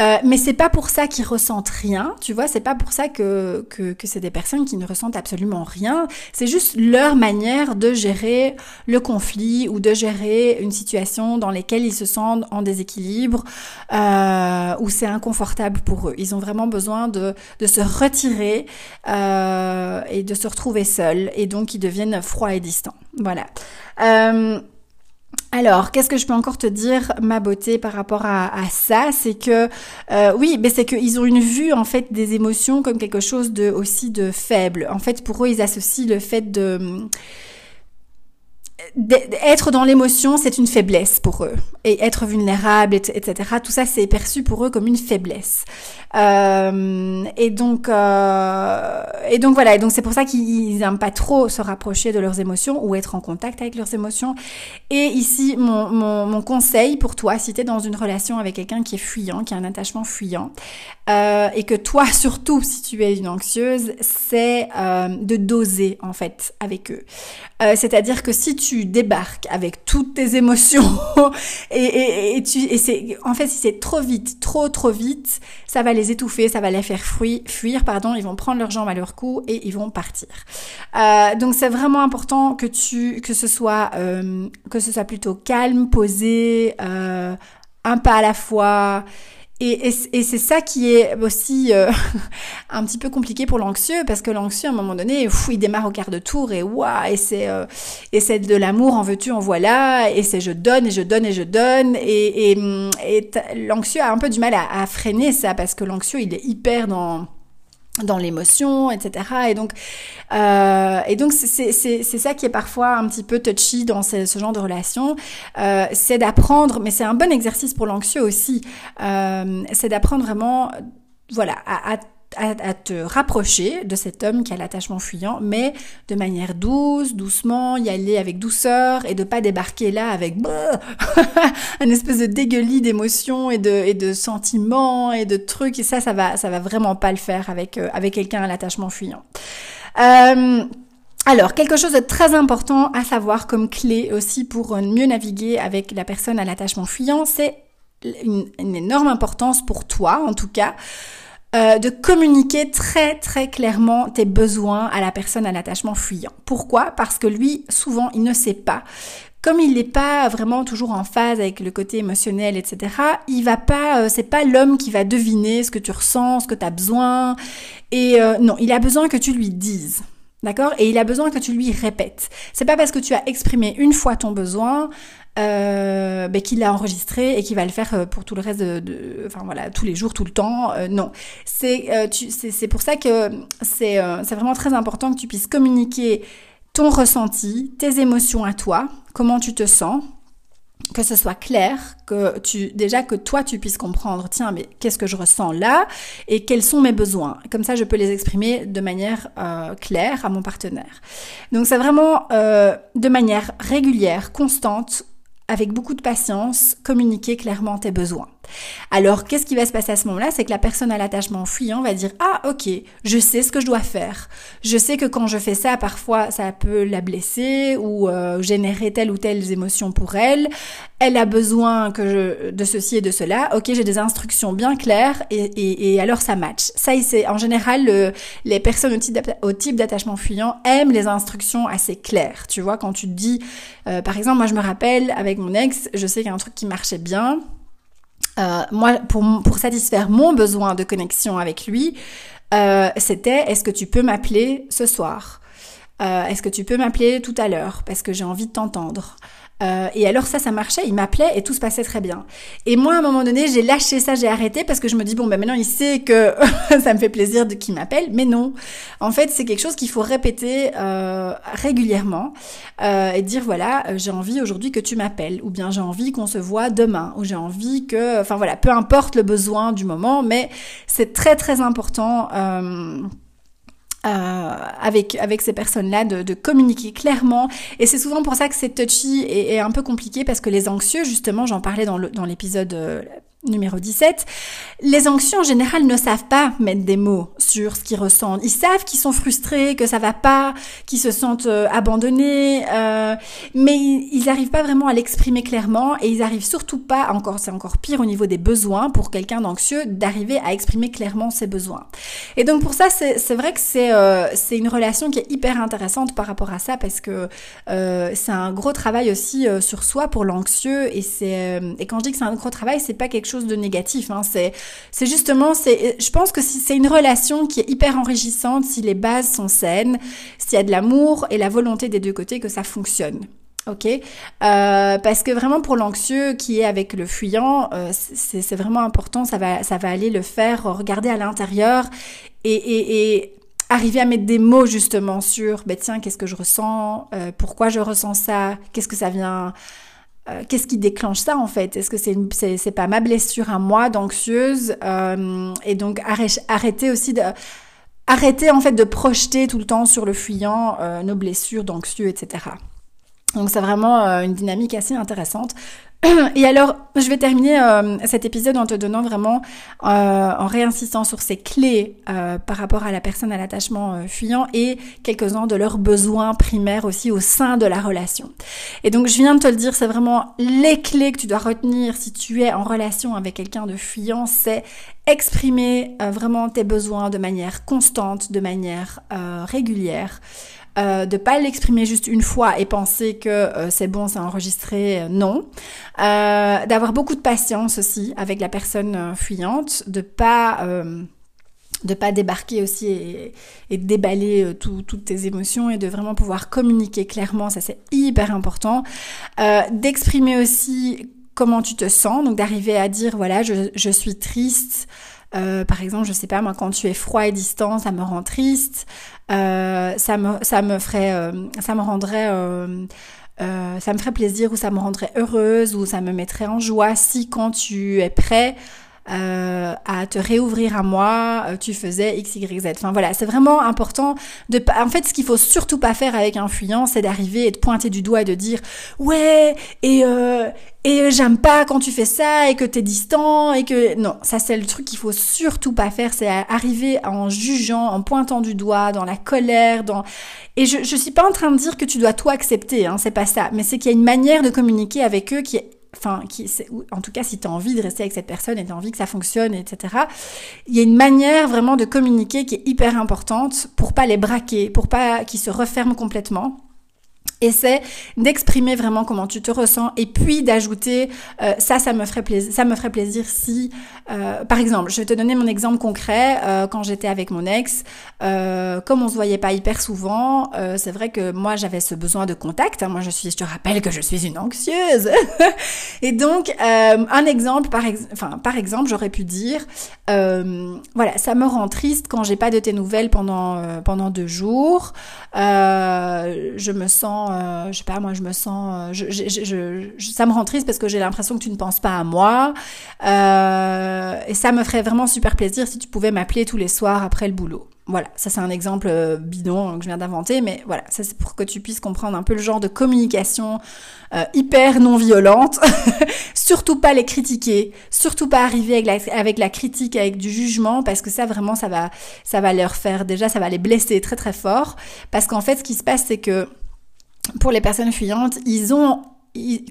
Speaker 1: Euh, mais c'est pas pour ça qu'ils ressentent rien, tu vois, c'est pas pour ça que, que, que c'est des personnes qui ne ressentent absolument rien, c'est juste leur manière de gérer le conflit ou de gérer une situation dans laquelle ils se sentent en déséquilibre, euh, où c'est inconfortable pour eux. Ils ont vraiment besoin de, de se retirer euh, et de se retrouver seuls, et donc ils deviennent froids et distants. Voilà. Euh, alors, qu'est-ce que je peux encore te dire, ma beauté, par rapport à, ça? C'est que, euh, oui, mais c'est qu'ils ont une vue, en fait, des émotions comme quelque chose de aussi de faible. En fait, pour eux, ils associent le fait de être dans l'émotion, c'est une faiblesse pour eux. Et être vulnérable, etc. Tout ça, c'est perçu pour eux comme une faiblesse. Euh, et donc, euh, et donc voilà. Et donc c'est pour ça qu'ils n'aiment pas trop se rapprocher de leurs émotions ou être en contact avec leurs émotions. Et ici, mon, mon, conseil pour toi, si tu es dans une relation avec quelqu'un qui est fuyant, qui a un attachement fuyant, euh, et que toi *laughs* surtout, si tu es une anxieuse, c'est de doser en fait avec eux. C'est-à-dire que si tu débarques avec toutes tes émotions *laughs* et, tu et c'est en fait si c'est trop vite, trop trop vite, ça va les étouffer, ça va les faire fuir, fuir pardon, ils vont prendre leurs jambes à leur cou et ils vont partir. Euh, donc c'est vraiment important que tu que ce soit euh, que ce soit plutôt calme, posé, euh, un pas à la fois et, et, c'est ça qui est aussi euh, *laughs* un petit peu compliqué pour l'anxieux parce que l'anxieux à un moment donné, il démarre au quart de tour et waouh, et c'est euh, et c'est de l'amour en veux-tu en voilà et c'est je donne et je donne et je donne et, et, et l'anxieux a un peu du mal à, à freiner ça parce que l'anxieux il est hyper dans dans l'émotion, etc. Et donc, euh, et donc c'est ça qui est parfois un petit peu touchy dans ce, genre de relation, euh, c'est d'apprendre, mais c'est un bon exercice pour l'anxieux aussi, euh, c'est d'apprendre vraiment, voilà, à, à à, te rapprocher de cet homme qui a l'attachement fuyant, mais de manière douce, doucement, y aller avec douceur et de pas débarquer là avec *laughs* un espèce de dégueulis d'émotions et de, et de sentiments et de trucs. Et ça, ça va, ça va vraiment pas le faire avec, euh, avec quelqu'un à l'attachement fuyant. Euh, alors, quelque chose de très important à savoir comme clé aussi pour mieux naviguer avec la personne à l'attachement fuyant, c'est une, une énorme importance pour toi, en tout cas, euh, de communiquer très très clairement tes besoins à la personne à l'attachement fuyant. Pourquoi? Parce que lui, souvent, il ne sait pas. Comme il n'est pas vraiment toujours en phase avec le côté émotionnel, etc., il va pas, euh, c'est pas l'homme qui va deviner ce que tu ressens, ce que tu as besoin. Et euh, non, il a besoin que tu lui dises. D'accord? Et il a besoin que tu lui répètes. C'est pas parce que tu as exprimé une fois ton besoin euh, ben, qu'il l'a enregistré et qu'il va le faire euh, pour tout le reste de, enfin voilà, tous les jours, tout le temps. Euh, non, c'est euh, c'est pour ça que c'est c'est vraiment très important que tu puisses communiquer ton ressenti, tes émotions à toi, comment tu te sens, que ce soit clair, que tu déjà que toi tu puisses comprendre, tiens, mais qu'est-ce que je ressens là et quels sont mes besoins. Comme ça, je peux les exprimer de manière claire à mon partenaire. Donc c'est vraiment de manière régulière, constante, avec beaucoup de patience, communiquer clairement tes besoins. Alors, qu'est-ce qui va se passer à ce moment-là? C'est que la personne à l'attachement fuyant va dire Ah, ok, je sais ce que je dois faire. Je sais que quand je fais ça, parfois, ça peut la blesser ou euh, générer telle ou telle émotion pour elle. Elle a besoin que je, de ceci et de cela. Ok, j'ai des instructions bien claires et, et, et alors ça match. Ça, c'est en général le, les personnes au type d'attachement fuyant aiment les instructions assez claires. Tu vois, quand tu dis, euh, par exemple, moi je me rappelle avec mon ex, je sais qu'il y a un truc qui marchait bien. Euh, moi, pour, pour satisfaire mon besoin de connexion avec lui, euh, c'était est-ce que tu peux m'appeler ce soir? Euh, Est-ce que tu peux m'appeler tout à l'heure? Parce que j'ai envie de t'entendre euh, et alors ça, ça marchait, il m'appelait et tout se passait très bien. Et moi, à un moment donné, j'ai lâché ça, j'ai arrêté parce que je me dis, bon, ben maintenant, il sait que *laughs* ça me fait plaisir de qu'il m'appelle, mais non. En fait, c'est quelque chose qu'il faut répéter euh, régulièrement euh, et dire, voilà, euh, j'ai envie aujourd'hui que tu m'appelles, ou bien j'ai envie qu'on se voit demain, ou j'ai envie que... Enfin voilà, peu importe le besoin du moment, mais c'est très très important. Euh, euh, avec avec ces personnes-là de, de, communiquer clairement. Et c'est souvent pour ça que c'est touchy et, et, un peu compliqué parce que les anxieux justement j'en parlais dans l'épisode euh, numéro 17, les anxieux en général ne savent pas mettre des mots sur ce qu'ils ressentent. Ils savent qu'ils sont frustrés, que ça va pas, qu'ils se sentent euh, abandonnés, euh, mais ils n'arrivent pas vraiment à l'exprimer clairement et ils arrivent surtout pas, encore c'est encore pire au niveau des besoins pour quelqu'un d'anxieux, d'arriver à exprimer clairement ses besoins. Et donc pour ça, c'est vrai que c'est euh, c'est une relation qui est hyper intéressante par rapport à ça parce que euh, c'est un gros travail aussi sur soi pour l'anxieux et c'est et quand je dis que c'est un gros travail, c'est pas quelque chose de négatif. Hein. C'est, justement, je pense que c'est une relation qui est hyper enrichissante si les bases sont saines, s'il y a de l'amour et la volonté des deux côtés que ça fonctionne. Ok, euh, parce que vraiment pour l'anxieux qui est avec le fuyant, euh, c'est vraiment important. Ça va, aller le faire regarder à l'intérieur et arriver à mettre des mots justement sur, ben tiens, qu'est-ce que je ressens, euh, pourquoi je ressens ça, qu'est-ce que ça vient euh, qu'est-ce qui déclenche ça en fait? Est-ce que c'est c'est pas ma blessure à moi d'anxieuse euh, Et donc arrêter aussi de arrêter en fait de projeter tout le temps sur le fuyant euh, nos blessures d'anxieux, etc. Donc c'est vraiment une dynamique assez intéressante. *clears throat* Et alors, je vais terminer euh, cet épisode en te donnant vraiment, euh, en réinsistant sur ces clés euh, par rapport à la personne à l'attachement fuyant et quelques-uns de leurs besoins primaires aussi au sein de la relation. Et donc, je viens de te le dire, c'est vraiment les clés que tu dois retenir si tu es en relation avec quelqu'un de fuyant, c'est exprimer vraiment tes besoins de manière constante, de manière régulière euh, de pas l'exprimer juste une fois et penser que euh, c'est bon, c'est enregistré, euh, non. Euh, d'avoir beaucoup de patience aussi avec la personne fuyante, de pas de pas débarquer aussi et, déballer toutes tes émotions et de vraiment pouvoir communiquer clairement, ça c'est hyper important. D'exprimer aussi comment tu te sens, donc d'arriver à dire voilà je, je suis triste, par exemple, je sais pas, moi, quand tu es froid et distant, ça me rend triste. Euh, ça me, ça me ferait, euh, ça me rendrait, euh, euh, ça me ferait plaisir ou ça me rendrait heureuse ou ça me mettrait en joie si quand tu es prêt euh, à te réouvrir à moi, euh, tu faisais X, Y, Z. Enfin voilà, c'est vraiment important de En fait, ce qu'il faut surtout pas faire avec un fuyant, c'est d'arriver et de pointer du doigt et de dire ouais et euh, et j'aime pas quand tu fais ça et que t'es distant et que non, ça c'est le truc qu'il faut surtout pas faire, c'est arriver en jugeant, en pointant du doigt, dans la colère, dans et je je suis pas en train de dire que tu dois tout accepter, hein, c'est pas ça, mais c'est qu'il y a une manière de communiquer avec eux qui est enfin, en tout cas, si tu as envie de rester avec cette personne et tu as envie que ça fonctionne, etc., il y a une manière vraiment de communiquer qui est hyper importante pour pas les braquer, pour pas qu'ils se referment complètement. C'est d'exprimer vraiment comment tu te ressens et puis d'ajouter euh, ça, ça me ferait plaisir. Ça me ferait plaisir si, euh, par exemple, je vais te donner mon exemple concret. Euh, quand j'étais avec mon ex, comme on se voyait pas hyper souvent, c'est vrai que moi j'avais ce besoin de contact. Moi, je suis, je te rappelle que je suis une anxieuse. *laughs* et donc, un exemple, par, enfin, par exemple, j'aurais pu dire, voilà, ça me rend triste quand j'ai pas de tes nouvelles pendant pendant deux jours. je me sens euh, je sais pas, moi je me sens, euh, ça me rend triste parce que j'ai l'impression que tu ne penses pas à moi. Euh, et ça me ferait vraiment super plaisir si tu pouvais m'appeler tous les soirs après le boulot. Voilà, ça c'est un exemple euh, bidon que je viens d'inventer, mais voilà, ça c'est pour que tu puisses comprendre un peu le genre de communication hyper non violente. *laughs* surtout pas les critiquer, surtout pas arriver avec la, avec la critique, avec du jugement, parce que ça vraiment ça va, ça va leur faire déjà, ça va les blesser très très fort, parce qu'en fait ce qui se passe c'est que pour les personnes fuyantes, ils ont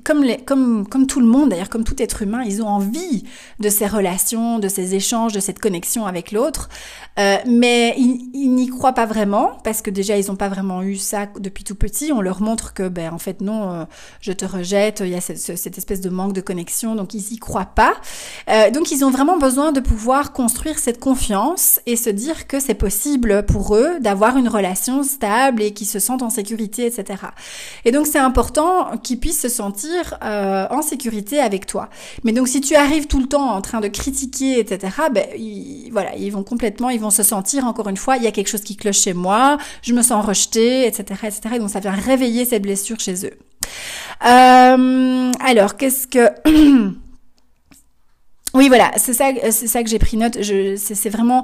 Speaker 1: comme, tout le monde, d'ailleurs comme tout être humain, ils ont envie de ces relations, de ces échanges, de cette connexion avec l'autre, euh, mais ils, n'y croient pas vraiment parce que déjà ils n'ont pas vraiment eu ça depuis tout petit. On leur montre que ben en fait non, euh, je te rejette. Il y a cette, espèce de manque de connexion, donc ils y croient pas. Euh, donc ils ont vraiment besoin de pouvoir construire cette confiance et se dire que c'est possible pour eux d'avoir une relation stable et qu'ils se sentent en sécurité, etc. Et donc c'est important qu'ils puissent se sentir euh, en sécurité avec toi. Mais donc si tu arrives tout le temps en train de critiquer, etc. Ben ils, voilà, ils vont complètement, ils vont se sentir encore une fois, il y a quelque chose qui cloche chez moi, je me sens rejetée, etc., etc. Et donc ça vient réveiller cette blessure chez eux. Euh, alors qu'est-ce que *clears throat* oui, voilà, c'est ça, c'est ça que j'ai pris note. C'est vraiment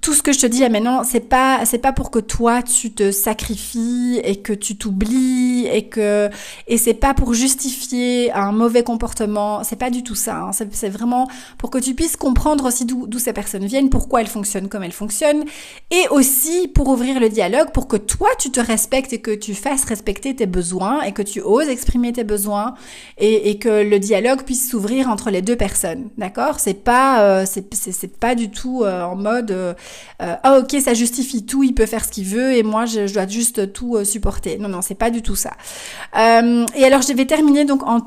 Speaker 1: tout ce que je te dis là maintenant, c'est pas c'est pas pour que toi tu te sacrifies et que tu t'oublies et que et c'est pas pour justifier un mauvais comportement. C'est pas du tout ça. Hein. C'est vraiment pour que tu puisses comprendre aussi d'où ces personnes viennent, pourquoi elles fonctionnent comme elles fonctionnent, et aussi pour ouvrir le dialogue, pour que toi tu te respectes et que tu fasses respecter tes besoins et que tu oses exprimer tes besoins et, et que le dialogue puisse s'ouvrir entre les deux personnes. D'accord? C'est pas euh, c'est pas du tout euh, en mode euh, euh, ah ok ça justifie tout, il peut faire ce qu'il veut et moi je, dois juste tout euh, supporter. Non non c'est pas du tout ça. Euh, et alors je vais terminer donc en,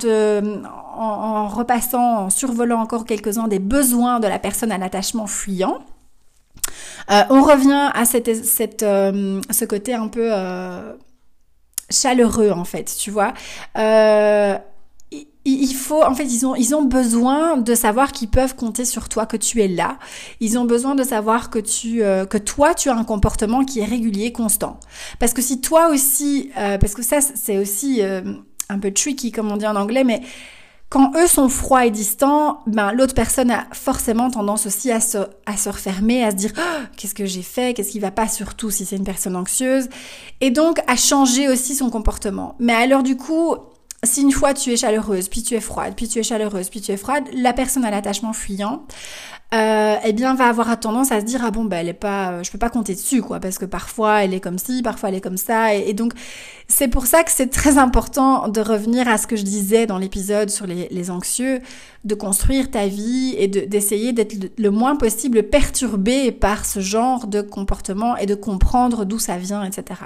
Speaker 1: en, repassant, en survolant encore quelques-uns des besoins de la personne à l'attachement fuyant. on revient à cette, cette ce côté un peu chaleureux en fait, tu vois il faut, en fait, ils ont, ils ont besoin de savoir qu'ils peuvent compter sur toi, que tu es là. Ils ont besoin de savoir que tu, euh, que toi, tu as un comportement qui est régulier, constant. Parce que si toi aussi, euh, parce que ça, c'est aussi euh, un peu tricky, comme on dit en anglais, mais quand eux sont froids et distants, ben l'autre personne a forcément tendance aussi à se, à se refermer, à se dire oh, qu'est-ce que j'ai fait, qu'est-ce qui va pas, surtout si c'est une personne anxieuse, et donc à changer aussi son comportement. Mais alors du coup, si une fois tu es chaleureuse, puis tu es froide, puis tu es chaleureuse, puis tu es froide, la personne à l'attachement fuyant, euh, eh bien va avoir tendance à se dire ah bon ben elle est pas, je peux pas compter dessus quoi, parce que parfois elle est comme ci, parfois elle est comme ça, et, donc c'est pour ça que c'est très important de revenir à ce que je disais dans l'épisode sur les, anxieux, de construire ta vie et d'essayer d'être le moins possible perturbé par ce genre de comportement et de comprendre d'où ça vient, etc.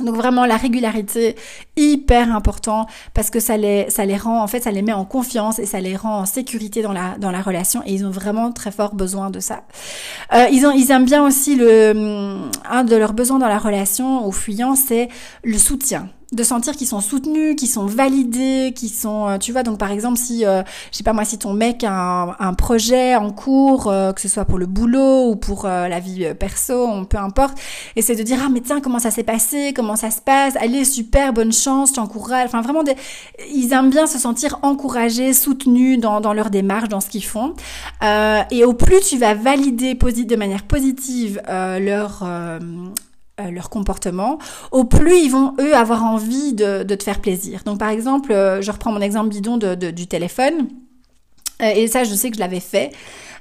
Speaker 1: Donc vraiment la régularité hyper important parce que ça les ça les rend en fait ça les met en confiance et ça les rend en sécurité dans la dans la relation et ils ont vraiment très fort besoin de ça. Euh, ils ont ils aiment bien aussi le un de leurs besoins dans la relation aux fuyants c'est le soutien de sentir qu'ils sont soutenus, qu'ils sont validés, qu'ils sont, euh, tu vois, donc par exemple si, euh, je sais pas moi, si ton mec a un, projet en cours, euh, que ce soit pour le boulot ou pour la vie perso, peu importe, et c'est de dire ah mais tiens comment ça s'est passé, comment ça se passe, allez super, bonne chance, t'encourage, enfin vraiment, des... ils aiment bien se sentir encouragés, soutenus dans, dans leur démarche, dans ce qu'ils font, et au plus tu vas valider de manière positive leur euh, leur comportement, au plus ils vont eux avoir envie de, de te faire plaisir. Donc par exemple, euh, je reprends mon exemple bidon de, du téléphone. Euh, et ça, je sais que je l'avais fait.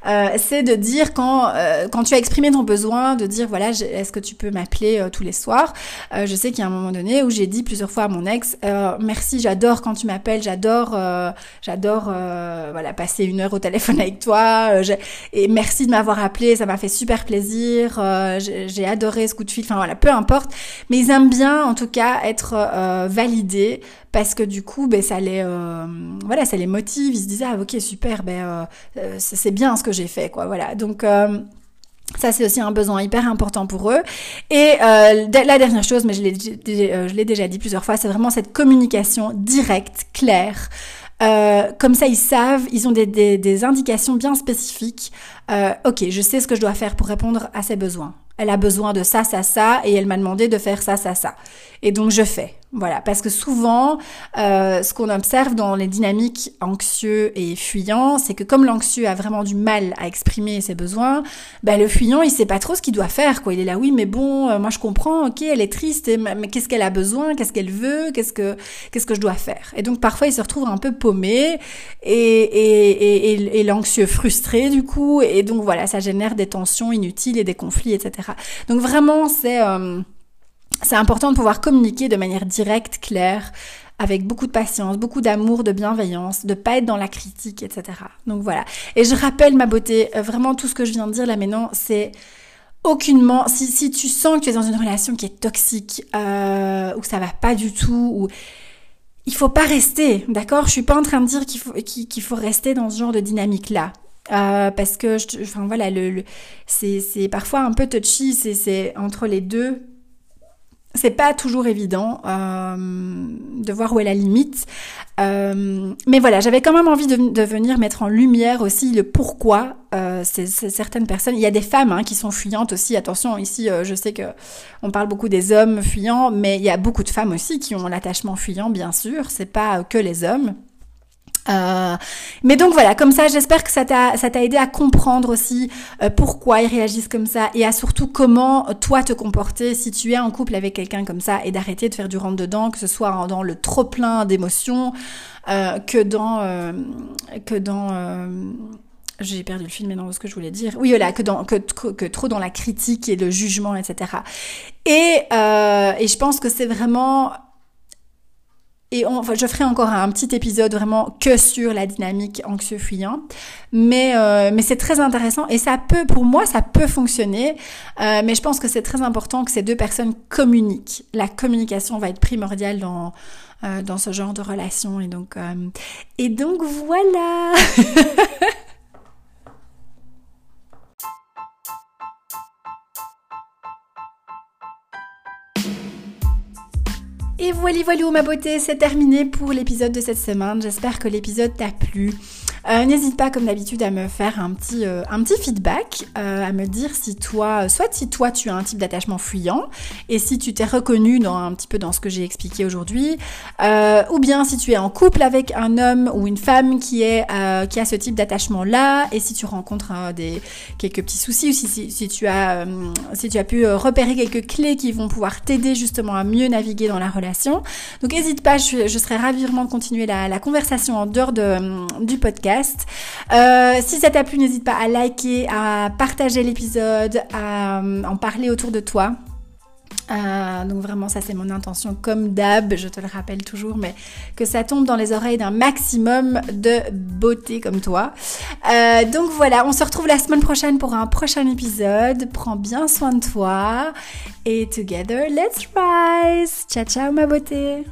Speaker 1: Euh, c'est de dire quand euh, quand tu as exprimé ton besoin, de dire voilà, est-ce que tu peux m'appeler euh, tous les soirs? Je sais qu'il y a un moment donné où j'ai dit plusieurs fois à mon ex merci, j'adore quand tu m'appelles, j'adore j'adore voilà passer une heure au téléphone avec toi et merci de m'avoir appelé, ça m'a fait super plaisir, j'ai adoré ce coup de fil, enfin voilà, peu importe, mais ils aiment bien en tout cas être validés parce que du coup ben ça les voilà ça les motive. Ils se disent ah ok super ben c'est bien ce que j'ai fait, quoi. Voilà. Donc euh, ça, c'est aussi un besoin hyper important pour eux. Et euh, la dernière chose, mais je l'ai, euh, déjà dit plusieurs fois, c'est vraiment cette communication directe, claire. comme ça, ils savent, ils ont des, des indications bien spécifiques. ok, je sais ce que je dois faire pour répondre à ses besoins. Elle a besoin de ça, ça, ça, et elle m'a demandé de faire ça, ça, ça. Et donc je fais. Voilà, parce que souvent, euh, ce qu'on observe dans les dynamiques anxieux et fuyants, c'est que comme l'anxieux a vraiment du mal à exprimer ses besoins, bah, le fuyant, il sait pas trop ce qu'il doit faire. Quoi. Il est là, oui, mais bon, euh, moi je comprends, ok, elle est triste, mais qu'est-ce qu'elle a besoin, qu'est-ce qu'elle veut, qu'est-ce que qu'est-ce que je dois faire? Et donc parfois, il se retrouve un peu paumé et, et, et, et l'anxieux frustré du coup, et donc voilà, ça génère des tensions inutiles et des conflits, etc. Donc vraiment, c'est... Euh, c'est important de pouvoir communiquer de manière directe, claire, avec beaucoup de patience, beaucoup d'amour, de bienveillance, de pas être dans la critique, etc. Donc voilà. Et je rappelle ma beauté, euh, vraiment tout ce que je viens de dire là maintenant, c'est aucunement, si, si tu sens que tu es dans une relation qui est toxique, euh, ou que ça va pas du tout, ou il faut pas rester, d'accord? Je suis pas en train de dire qu'il faut qu'il faut rester dans ce genre de dynamique là. Euh, parce que, enfin voilà, le c'est parfois un peu touchy, c'est entre les deux c'est pas toujours évident euh, de voir où est la limite. Euh, mais voilà, j'avais quand même envie de, venir mettre en lumière aussi le pourquoi euh, certaines personnes. Il y a des femmes hein, qui sont fuyantes aussi. Attention, ici, je sais que on parle beaucoup des hommes fuyants, mais il y a beaucoup de femmes aussi qui ont l'attachement fuyant, bien sûr. C'est pas que les hommes. Euh, mais donc voilà, comme ça, j'espère que ça t'a aidé à comprendre aussi euh, pourquoi ils réagissent comme ça et à surtout comment euh, toi te comporter si tu es en couple avec quelqu'un comme ça et d'arrêter de faire du rentre dedans, que ce soit dans le trop plein d'émotions, que dans que dans j'ai perdu le film maintenant ce que je voulais dire. Oui, voilà, que, dans, que, que, trop dans la critique et le jugement, etc. Et, et je pense que c'est vraiment et enfin, je ferai encore un petit épisode vraiment que sur la dynamique anxieux-fuyant. Mais, euh, mais c'est très intéressant et ça peut, pour moi, ça peut fonctionner. Euh, mais je pense que c'est très important que ces deux personnes communiquent. La communication va être primordiale dans, euh, dans ce genre de relation. Et donc, et donc voilà *laughs* Et voilà, voilà, ma beauté, c'est terminé pour l'épisode de cette semaine. J'espère que l'épisode t'a plu. Euh, n'hésite pas, comme d'habitude, à me faire un petit, euh, un petit feedback, euh, à me dire si toi, soit si toi tu as un type d'attachement fuyant, et si tu t'es reconnu dans un petit peu dans ce que j'ai expliqué aujourd'hui, ou bien si tu es en couple avec un homme ou une femme qui est qui a ce type d'attachement là, et si tu rencontres des quelques petits soucis, ou si, si, tu as si tu as pu repérer quelques clés qui vont pouvoir t'aider justement à mieux naviguer dans la relation. Donc n'hésite pas, je, je, serais ravie vraiment de continuer la, la conversation en dehors de, du podcast euh, si ça t'a plu, n'hésite pas à liker, à partager l'épisode, à euh, en parler autour de toi. Euh, donc vraiment ça c'est mon intention comme d'hab, je te le rappelle toujours, mais que ça tombe dans les oreilles d'un maximum de beauté comme toi. donc voilà, on se retrouve la semaine prochaine pour un prochain épisode. Prends bien soin de toi et together let's rise. Ciao ciao ma beauté.